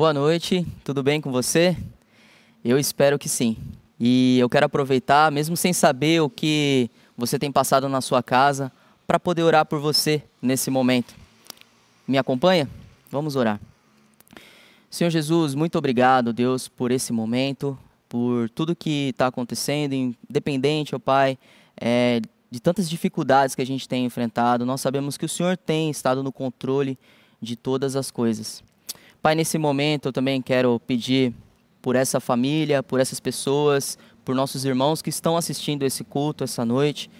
Boa noite, tudo bem com você? Eu espero que sim. E eu quero aproveitar, mesmo sem saber o que você tem passado na sua casa, para poder orar por você nesse momento. Me acompanha? Vamos orar. Senhor Jesus, muito obrigado, Deus, por esse momento, por tudo que está acontecendo, independente, ó Pai, é, de tantas dificuldades que a gente tem enfrentado. Nós sabemos que o Senhor tem estado no controle de todas as coisas. Pai, nesse momento eu também quero pedir por essa família, por essas pessoas, por nossos irmãos que estão assistindo esse culto essa noite.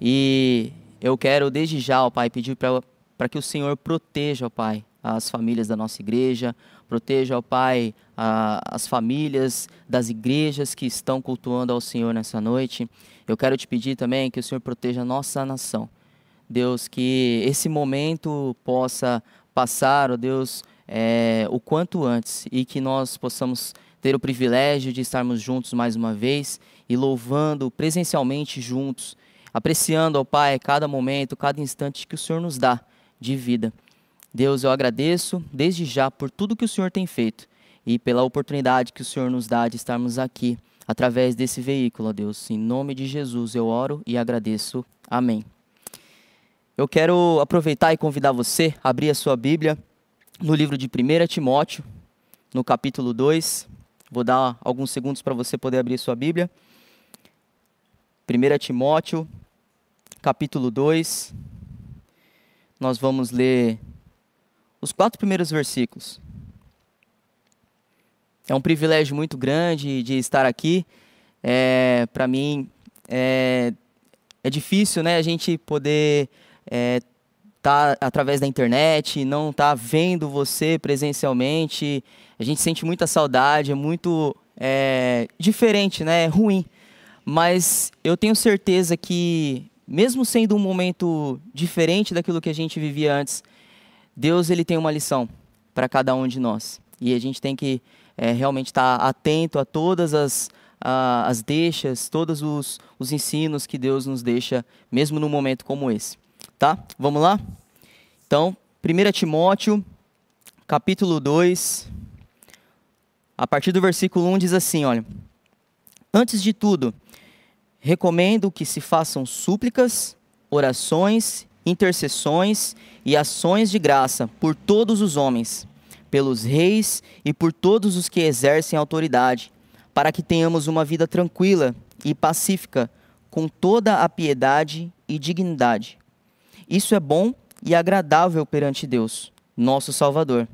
E eu quero desde já, ó Pai, pedir para que o Senhor proteja, ó Pai, as famílias da nossa igreja, proteja, ó Pai, a, as famílias das igrejas que estão cultuando ao Senhor nessa noite. Eu quero te pedir também que o Senhor proteja a nossa nação. Deus, que esse momento possa passar, ó Deus, é, o quanto antes e que nós possamos ter o privilégio de estarmos juntos mais uma vez e louvando presencialmente juntos, apreciando ao Pai cada momento, cada instante que o Senhor nos dá de vida. Deus, eu agradeço desde já por tudo que o Senhor tem feito e pela oportunidade que o Senhor nos dá de estarmos aqui através desse veículo, Deus. Em nome de Jesus eu oro e agradeço. Amém. Eu quero aproveitar e convidar você a abrir a sua Bíblia no livro de 1 Timóteo, no capítulo 2. Vou dar alguns segundos para você poder abrir sua Bíblia. 1 Timóteo, capítulo 2. Nós vamos ler os quatro primeiros versículos. É um privilégio muito grande de estar aqui. É, para mim, é, é difícil né, a gente poder é, tá através da internet, não tá vendo você presencialmente. A gente sente muita saudade, é muito é, diferente, né? É ruim. Mas eu tenho certeza que, mesmo sendo um momento diferente daquilo que a gente vivia antes, Deus ele tem uma lição para cada um de nós. E a gente tem que é, realmente estar tá atento a todas as, a, as deixas, todos os, os ensinos que Deus nos deixa, mesmo num momento como esse. Tá? Vamos lá? Então, 1 Timóteo, capítulo 2, a partir do versículo 1 diz assim, olha: Antes de tudo, recomendo que se façam súplicas, orações, intercessões e ações de graça por todos os homens, pelos reis e por todos os que exercem autoridade, para que tenhamos uma vida tranquila e pacífica, com toda a piedade e dignidade. Isso é bom e agradável perante Deus, nosso Salvador,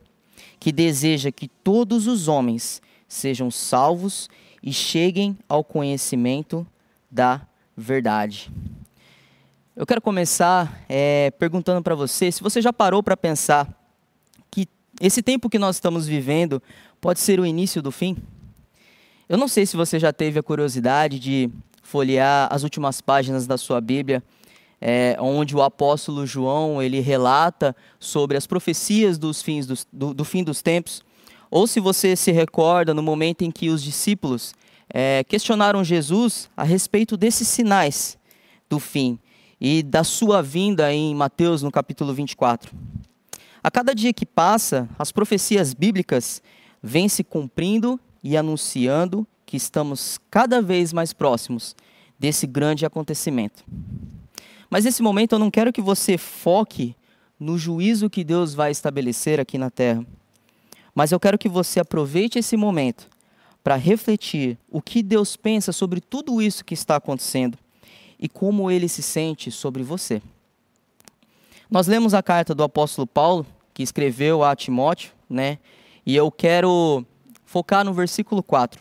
que deseja que todos os homens sejam salvos e cheguem ao conhecimento da verdade. Eu quero começar é, perguntando para você se você já parou para pensar que esse tempo que nós estamos vivendo pode ser o início do fim. Eu não sei se você já teve a curiosidade de folhear as últimas páginas da sua Bíblia é, onde o apóstolo João ele relata sobre as profecias dos fins dos, do, do, fim dos tempos, ou se você se recorda no momento em que os discípulos é, questionaram Jesus a respeito desses sinais do fim e da sua vinda em Mateus no capítulo 24. A cada dia que passa, as profecias bíblicas vêm se cumprindo e anunciando que estamos cada vez mais próximos desse grande acontecimento. Mas nesse momento eu não quero que você foque no juízo que Deus vai estabelecer aqui na terra. Mas eu quero que você aproveite esse momento para refletir o que Deus pensa sobre tudo isso que está acontecendo e como ele se sente sobre você. Nós lemos a carta do apóstolo Paulo, que escreveu a Timóteo, né? E eu quero focar no versículo 4.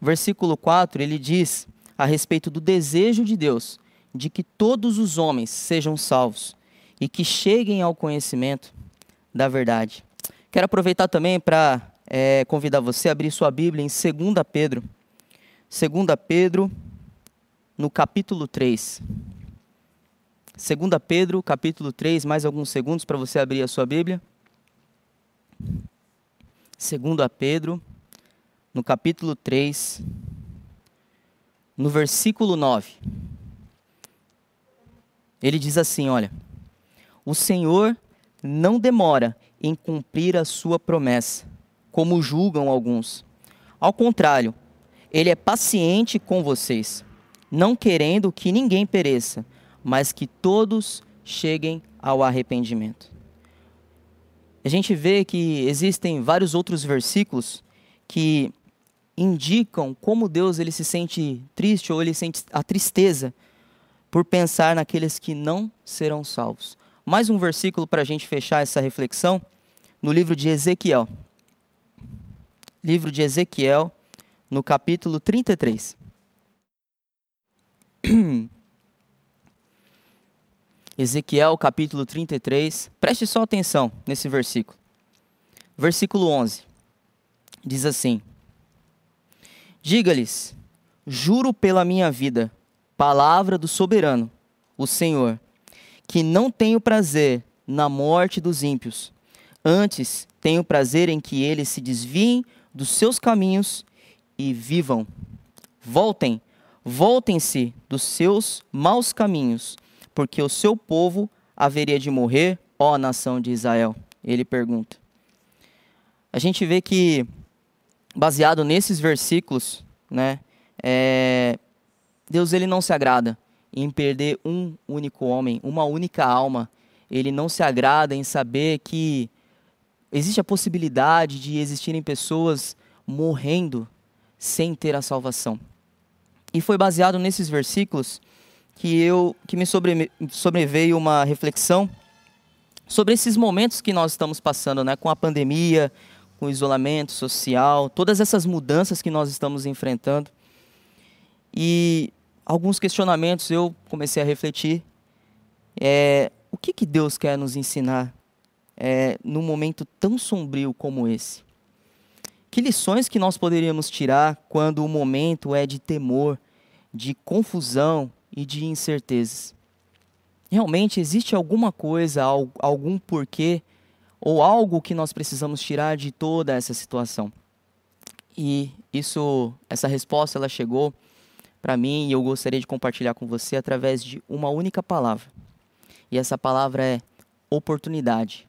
Versículo 4, ele diz a respeito do desejo de Deus de que todos os homens sejam salvos e que cheguem ao conhecimento da verdade. Quero aproveitar também para é, convidar você a abrir sua Bíblia em 2 Pedro. 2 Pedro, no capítulo 3. 2 Pedro, capítulo 3, mais alguns segundos para você abrir a sua Bíblia. 2 Pedro, no capítulo 3, no versículo 9. Ele diz assim: Olha, o Senhor não demora em cumprir a sua promessa, como julgam alguns. Ao contrário, ele é paciente com vocês, não querendo que ninguém pereça, mas que todos cheguem ao arrependimento. A gente vê que existem vários outros versículos que indicam como Deus ele se sente triste ou ele sente a tristeza por pensar naqueles que não serão salvos. Mais um versículo para a gente fechar essa reflexão no livro de Ezequiel. Livro de Ezequiel, no capítulo 33. Ezequiel, capítulo 33. Preste só atenção nesse versículo. Versículo 11. Diz assim: Diga-lhes: Juro pela minha vida, palavra do soberano, o Senhor, que não tenho prazer na morte dos ímpios. Antes, tenho prazer em que eles se desviem dos seus caminhos e vivam. Voltem, voltem-se dos seus maus caminhos, porque o seu povo haveria de morrer, ó nação de Israel. Ele pergunta. A gente vê que baseado nesses versículos, né, é, Deus ele não se agrada em perder um único homem, uma única alma. Ele não se agrada em saber que existe a possibilidade de existirem pessoas morrendo sem ter a salvação. E foi baseado nesses versículos que eu que me sobre, sobreveio uma reflexão sobre esses momentos que nós estamos passando, né, com a pandemia, com o isolamento social, todas essas mudanças que nós estamos enfrentando. E alguns questionamentos eu comecei a refletir. É, o que, que Deus quer nos ensinar é, num momento tão sombrio como esse? Que lições que nós poderíamos tirar quando o momento é de temor, de confusão e de incertezas? Realmente existe alguma coisa, algum porquê ou algo que nós precisamos tirar de toda essa situação. E isso, essa resposta ela chegou para mim e eu gostaria de compartilhar com você através de uma única palavra. E essa palavra é oportunidade.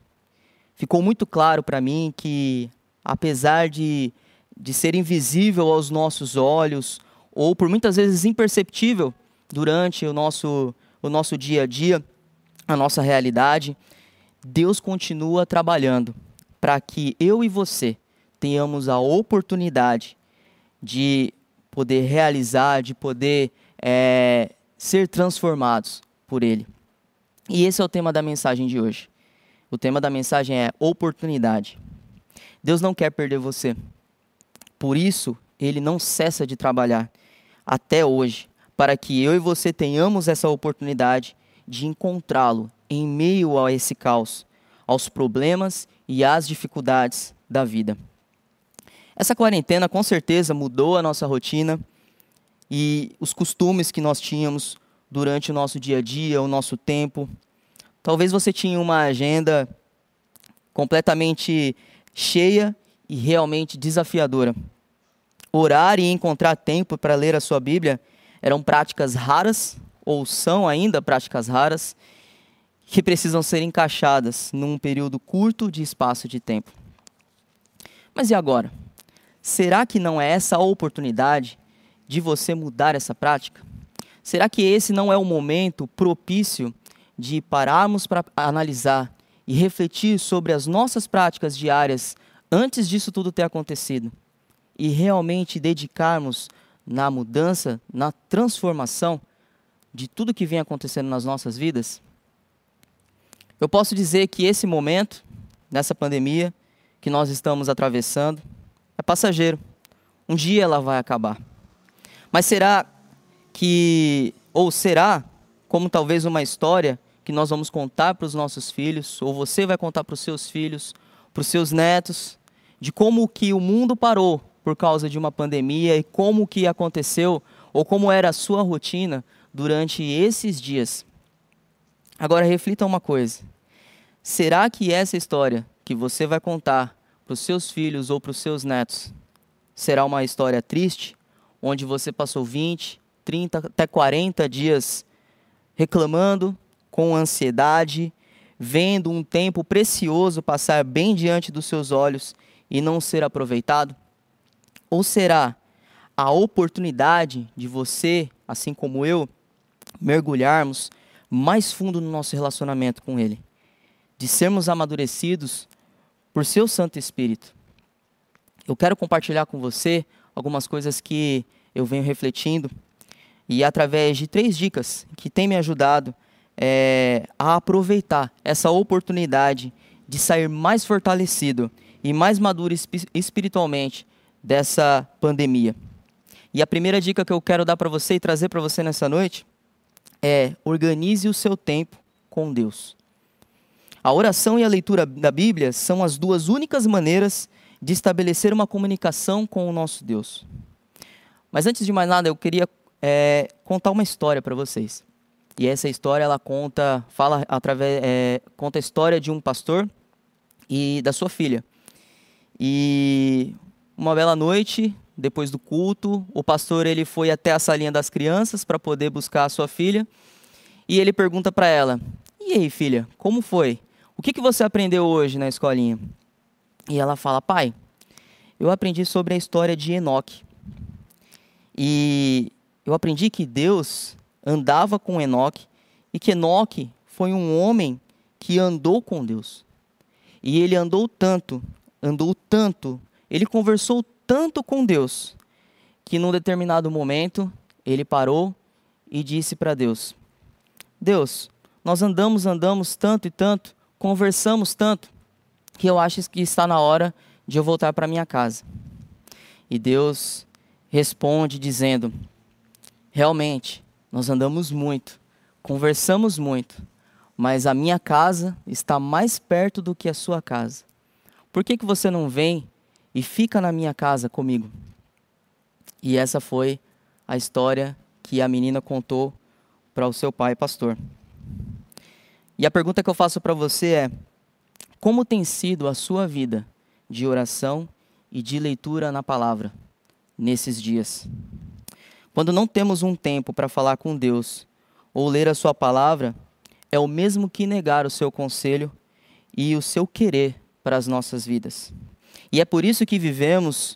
Ficou muito claro para mim que apesar de de ser invisível aos nossos olhos ou por muitas vezes imperceptível durante o nosso o nosso dia a dia, a nossa realidade, Deus continua trabalhando para que eu e você tenhamos a oportunidade de poder realizar, de poder é, ser transformados por Ele. E esse é o tema da mensagem de hoje. O tema da mensagem é oportunidade. Deus não quer perder você. Por isso, Ele não cessa de trabalhar até hoje para que eu e você tenhamos essa oportunidade de encontrá-lo em meio a esse caos, aos problemas e às dificuldades da vida. Essa quarentena com certeza mudou a nossa rotina e os costumes que nós tínhamos durante o nosso dia a dia, o nosso tempo. Talvez você tinha uma agenda completamente cheia e realmente desafiadora. Orar e encontrar tempo para ler a sua Bíblia eram práticas raras, ou são ainda práticas raras, que precisam ser encaixadas num período curto de espaço de tempo. Mas e agora? Será que não é essa a oportunidade de você mudar essa prática? Será que esse não é o momento propício de pararmos para analisar e refletir sobre as nossas práticas diárias antes disso tudo ter acontecido e realmente dedicarmos na mudança, na transformação de tudo que vem acontecendo nas nossas vidas? Eu posso dizer que esse momento, nessa pandemia que nós estamos atravessando, é passageiro. Um dia ela vai acabar. Mas será que, ou será, como talvez uma história que nós vamos contar para os nossos filhos, ou você vai contar para os seus filhos, para os seus netos, de como que o mundo parou por causa de uma pandemia e como que aconteceu, ou como era a sua rotina durante esses dias. Agora reflita uma coisa. Será que essa história que você vai contar para os seus filhos ou para os seus netos será uma história triste, onde você passou 20, 30, até 40 dias reclamando, com ansiedade, vendo um tempo precioso passar bem diante dos seus olhos e não ser aproveitado? Ou será a oportunidade de você, assim como eu, mergulharmos mais fundo no nosso relacionamento com Ele, de sermos amadurecidos por seu Santo Espírito? Eu quero compartilhar com você algumas coisas que eu venho refletindo e através de três dicas que têm me ajudado é, a aproveitar essa oportunidade de sair mais fortalecido e mais maduro espiritualmente dessa pandemia. E a primeira dica que eu quero dar para você e trazer para você nessa noite é: organize o seu tempo com Deus. A oração e a leitura da Bíblia são as duas únicas maneiras de estabelecer uma comunicação com o nosso Deus. Mas antes de mais nada, eu queria é, contar uma história para vocês. E essa história ela conta, fala através, é, conta a história de um pastor e da sua filha. E uma bela noite, depois do culto, o pastor ele foi até a salinha das crianças para poder buscar a sua filha. E ele pergunta para ela: "E aí, filha, como foi? O que, que você aprendeu hoje na escolinha?" E ela fala: "Pai, eu aprendi sobre a história de Enoque. E eu aprendi que Deus andava com Enoque e que Enoque foi um homem que andou com Deus. E ele andou tanto, andou tanto, ele conversou tanto com Deus, que num determinado momento ele parou e disse para Deus: Deus, nós andamos, andamos tanto e tanto, conversamos tanto, que eu acho que está na hora de eu voltar para minha casa. E Deus responde dizendo: Realmente, nós andamos muito, conversamos muito, mas a minha casa está mais perto do que a sua casa. Por que, que você não vem e fica na minha casa comigo. E essa foi a história que a menina contou para o seu pai, pastor. E a pergunta que eu faço para você é: como tem sido a sua vida de oração e de leitura na palavra nesses dias? Quando não temos um tempo para falar com Deus ou ler a sua palavra, é o mesmo que negar o seu conselho e o seu querer para as nossas vidas. E é por isso que vivemos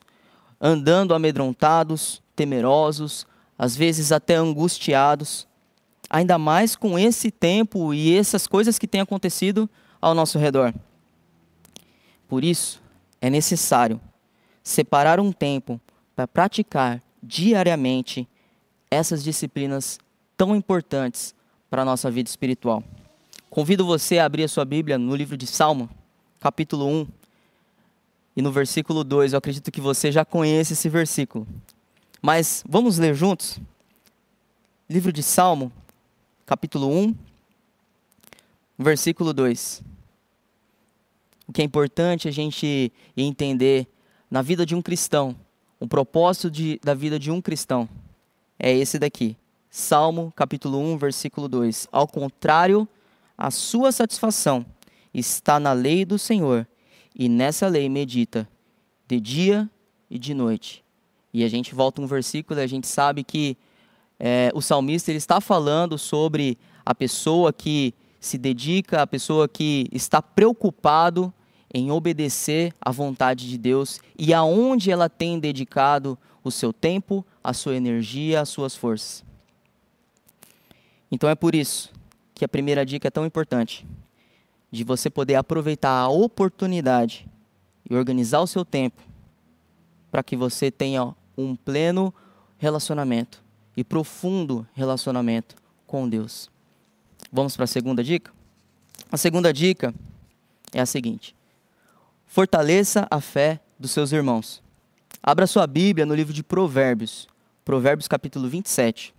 andando amedrontados, temerosos, às vezes até angustiados, ainda mais com esse tempo e essas coisas que têm acontecido ao nosso redor. Por isso, é necessário separar um tempo para praticar diariamente essas disciplinas tão importantes para a nossa vida espiritual. Convido você a abrir a sua Bíblia no livro de Salmo, capítulo 1, e no versículo 2, eu acredito que você já conhece esse versículo. Mas vamos ler juntos? Livro de Salmo, capítulo 1, versículo 2. O que é importante a gente entender na vida de um cristão, o propósito de, da vida de um cristão, é esse daqui. Salmo, capítulo 1, versículo 2. Ao contrário, a sua satisfação está na lei do Senhor e nessa lei medita de dia e de noite. E a gente volta um versículo e a gente sabe que é, o salmista ele está falando sobre a pessoa que se dedica, a pessoa que está preocupado em obedecer à vontade de Deus e aonde ela tem dedicado o seu tempo, a sua energia, as suas forças. Então é por isso que a primeira dica é tão importante de você poder aproveitar a oportunidade e organizar o seu tempo para que você tenha um pleno relacionamento e profundo relacionamento com Deus. Vamos para a segunda dica? A segunda dica é a seguinte: fortaleça a fé dos seus irmãos. Abra sua Bíblia no livro de Provérbios, Provérbios capítulo 27.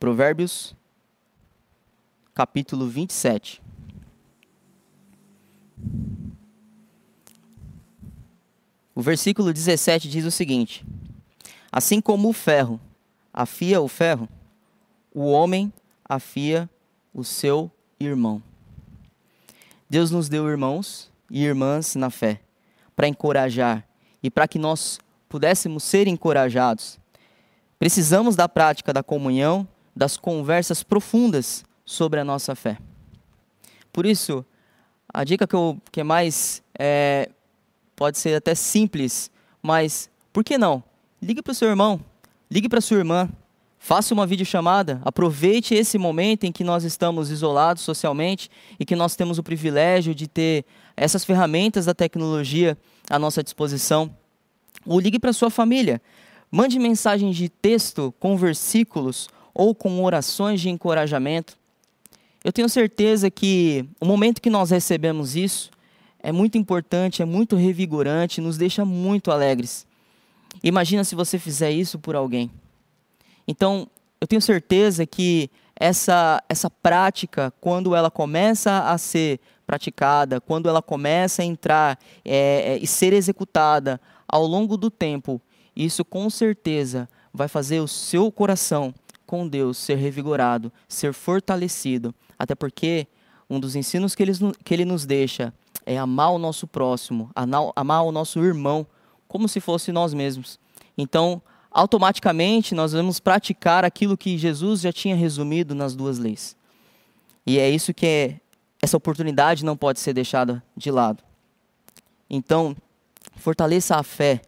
Provérbios capítulo 27. O versículo 17 diz o seguinte: Assim como o ferro afia o ferro, o homem afia o seu irmão. Deus nos deu irmãos e irmãs na fé para encorajar e para que nós pudéssemos ser encorajados. Precisamos da prática da comunhão, das conversas profundas sobre a nossa fé. Por isso, a dica que, eu, que mais é, pode ser até simples, mas por que não? Ligue para o seu irmão, ligue para sua irmã, faça uma videochamada, aproveite esse momento em que nós estamos isolados socialmente e que nós temos o privilégio de ter essas ferramentas da tecnologia à nossa disposição. Ou ligue para sua família, mande mensagens de texto com versículos ou com orações de encorajamento. Eu tenho certeza que o momento que nós recebemos isso é muito importante, é muito revigorante, nos deixa muito alegres. Imagina se você fizer isso por alguém. Então, eu tenho certeza que essa, essa prática, quando ela começa a ser praticada, quando ela começa a entrar é, é, e ser executada ao longo do tempo, isso com certeza vai fazer o seu coração com Deus ser revigorado, ser fortalecido. Até porque um dos ensinos que ele, que ele nos deixa é amar o nosso próximo, amar o nosso irmão, como se fosse nós mesmos. Então, automaticamente, nós vamos praticar aquilo que Jesus já tinha resumido nas duas leis. E é isso que é, essa oportunidade não pode ser deixada de lado. Então, fortaleça a fé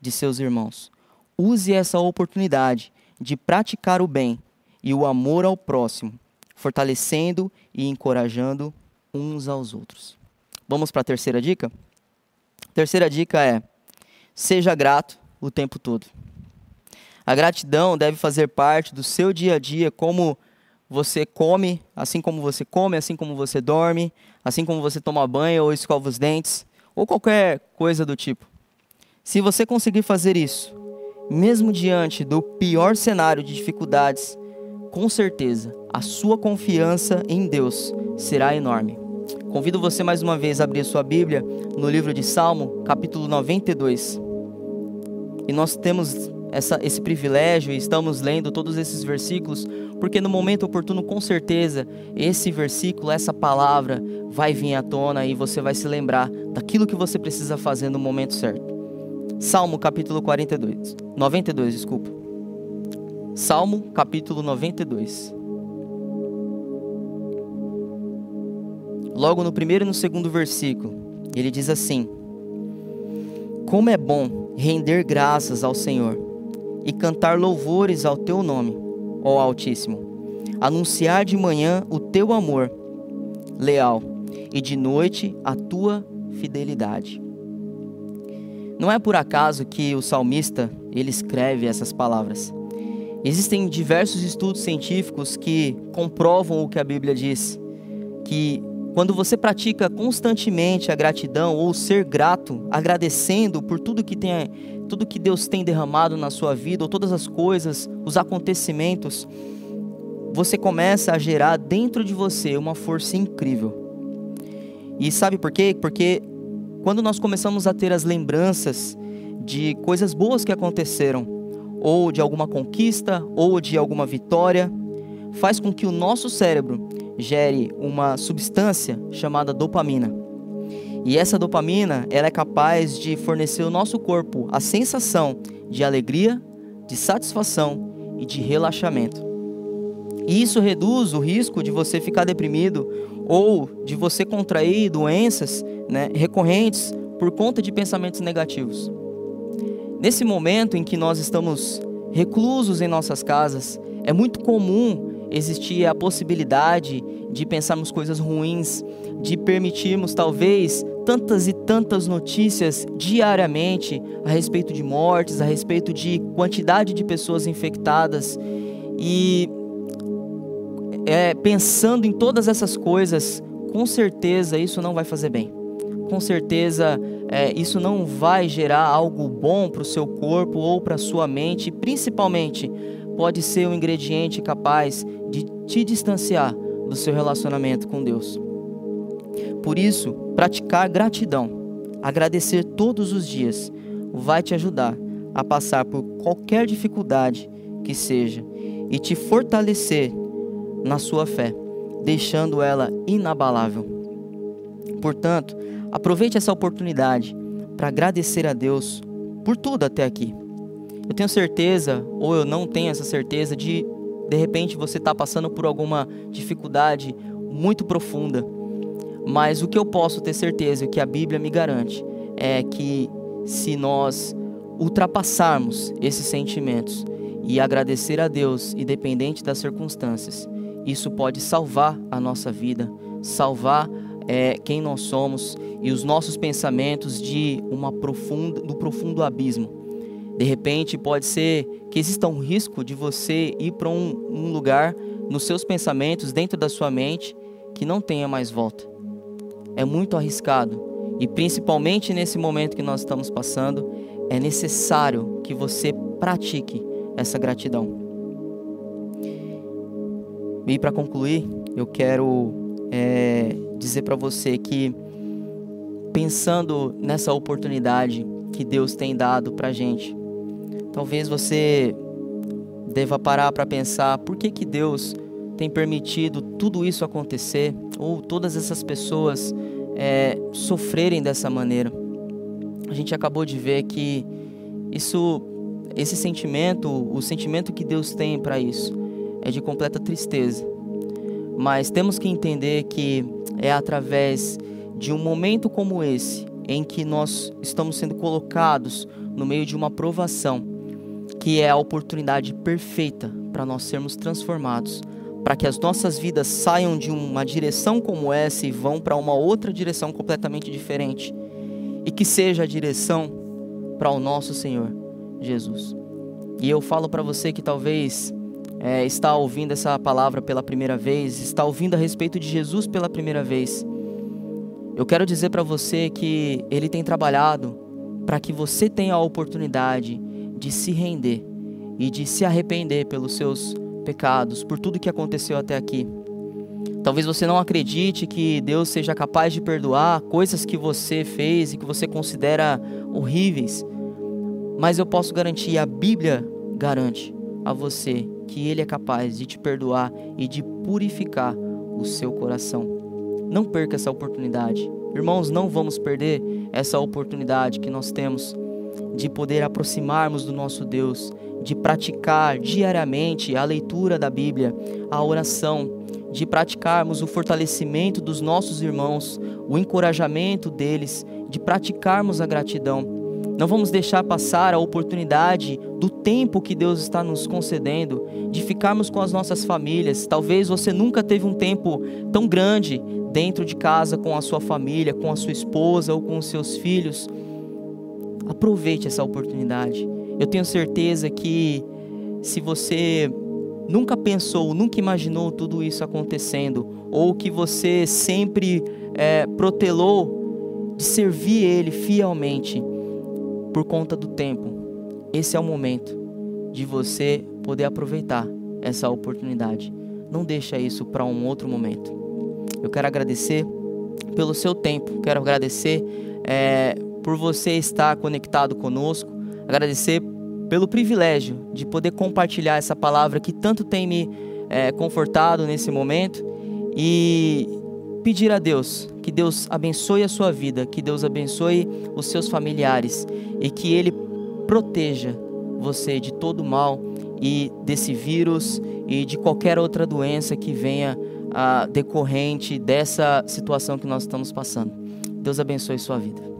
de seus irmãos. Use essa oportunidade de praticar o bem e o amor ao próximo, fortalecendo e encorajando uns aos outros. Vamos para a terceira dica? Terceira dica é: seja grato o tempo todo. A gratidão deve fazer parte do seu dia a dia, como você come, assim como você come, assim como você dorme, assim como você toma banho ou escova os dentes, ou qualquer coisa do tipo. Se você conseguir fazer isso, mesmo diante do pior cenário de dificuldades, com certeza a sua confiança em Deus será enorme. Convido você mais uma vez a abrir sua Bíblia no livro de Salmo, capítulo 92. E nós temos essa, esse privilégio e estamos lendo todos esses versículos, porque no momento oportuno, com certeza, esse versículo, essa palavra vai vir à tona e você vai se lembrar daquilo que você precisa fazer no momento certo. Salmo capítulo 42, 92, desculpa. Salmo capítulo 92. Logo no primeiro e no segundo versículo, ele diz assim: Como é bom render graças ao Senhor e cantar louvores ao teu nome, ó Altíssimo, anunciar de manhã o teu amor leal e de noite a tua fidelidade. Não é por acaso que o salmista ele escreve essas palavras. Existem diversos estudos científicos que comprovam o que a Bíblia diz, que quando você pratica constantemente a gratidão ou ser grato, agradecendo por tudo que tem, tudo que Deus tem derramado na sua vida, ou todas as coisas, os acontecimentos, você começa a gerar dentro de você uma força incrível. E sabe por quê? Porque quando nós começamos a ter as lembranças de coisas boas que aconteceram, ou de alguma conquista, ou de alguma vitória, faz com que o nosso cérebro gere uma substância chamada dopamina. E essa dopamina, ela é capaz de fornecer ao nosso corpo a sensação de alegria, de satisfação e de relaxamento. E isso reduz o risco de você ficar deprimido ou de você contrair doenças né, recorrentes por conta de pensamentos negativos. Nesse momento em que nós estamos reclusos em nossas casas, é muito comum existia a possibilidade de pensarmos coisas ruins, de permitirmos talvez tantas e tantas notícias diariamente a respeito de mortes, a respeito de quantidade de pessoas infectadas e é, pensando em todas essas coisas, com certeza isso não vai fazer bem. Com certeza é, isso não vai gerar algo bom para o seu corpo ou para a sua mente, principalmente pode ser um ingrediente capaz de te distanciar do seu relacionamento com Deus. Por isso, praticar gratidão, agradecer todos os dias, vai te ajudar a passar por qualquer dificuldade que seja e te fortalecer na sua fé, deixando ela inabalável. Portanto, aproveite essa oportunidade para agradecer a Deus por tudo até aqui. Eu tenho certeza, ou eu não tenho essa certeza, de de repente você está passando por alguma dificuldade muito profunda. Mas o que eu posso ter certeza, o que a Bíblia me garante, é que se nós ultrapassarmos esses sentimentos e agradecer a Deus, independente das circunstâncias, isso pode salvar a nossa vida, salvar é, quem nós somos e os nossos pensamentos de uma profunda, do profundo abismo. De repente, pode ser que exista um risco de você ir para um, um lugar nos seus pensamentos, dentro da sua mente, que não tenha mais volta. É muito arriscado. E principalmente nesse momento que nós estamos passando, é necessário que você pratique essa gratidão. E para concluir, eu quero é, dizer para você que, pensando nessa oportunidade que Deus tem dado para gente, talvez você deva parar para pensar por que, que Deus tem permitido tudo isso acontecer ou todas essas pessoas é, sofrerem dessa maneira. A gente acabou de ver que isso, esse sentimento, o sentimento que Deus tem para isso, é de completa tristeza. Mas temos que entender que é através de um momento como esse, em que nós estamos sendo colocados no meio de uma provação, que é a oportunidade perfeita para nós sermos transformados, para que as nossas vidas saiam de uma direção como essa e vão para uma outra direção completamente diferente, e que seja a direção para o nosso Senhor Jesus. E eu falo para você que talvez é, está ouvindo essa palavra pela primeira vez, está ouvindo a respeito de Jesus pela primeira vez, eu quero dizer para você que Ele tem trabalhado para que você tenha a oportunidade de se render e de se arrepender pelos seus pecados, por tudo que aconteceu até aqui. Talvez você não acredite que Deus seja capaz de perdoar coisas que você fez e que você considera horríveis, mas eu posso garantir, a Bíblia garante a você que Ele é capaz de te perdoar e de purificar o seu coração. Não perca essa oportunidade. Irmãos, não vamos perder essa oportunidade que nós temos de poder aproximarmos do nosso Deus, de praticar diariamente a leitura da Bíblia, a oração, de praticarmos o fortalecimento dos nossos irmãos, o encorajamento deles, de praticarmos a gratidão. Não vamos deixar passar a oportunidade do tempo que Deus está nos concedendo de ficarmos com as nossas famílias. Talvez você nunca teve um tempo tão grande dentro de casa com a sua família, com a sua esposa ou com os seus filhos. Aproveite essa oportunidade. Eu tenho certeza que se você nunca pensou, nunca imaginou tudo isso acontecendo, ou que você sempre é, protelou de servir Ele fielmente, por conta do tempo. Esse é o momento de você poder aproveitar essa oportunidade. Não deixa isso para um outro momento. Eu quero agradecer pelo seu tempo, quero agradecer é, por você estar conectado conosco, agradecer pelo privilégio de poder compartilhar essa palavra que tanto tem me é, confortado nesse momento e pedir a Deus que Deus abençoe a sua vida, que Deus abençoe os seus familiares e que Ele proteja você de todo mal e desse vírus e de qualquer outra doença que venha a decorrente dessa situação que nós estamos passando. Deus abençoe sua vida.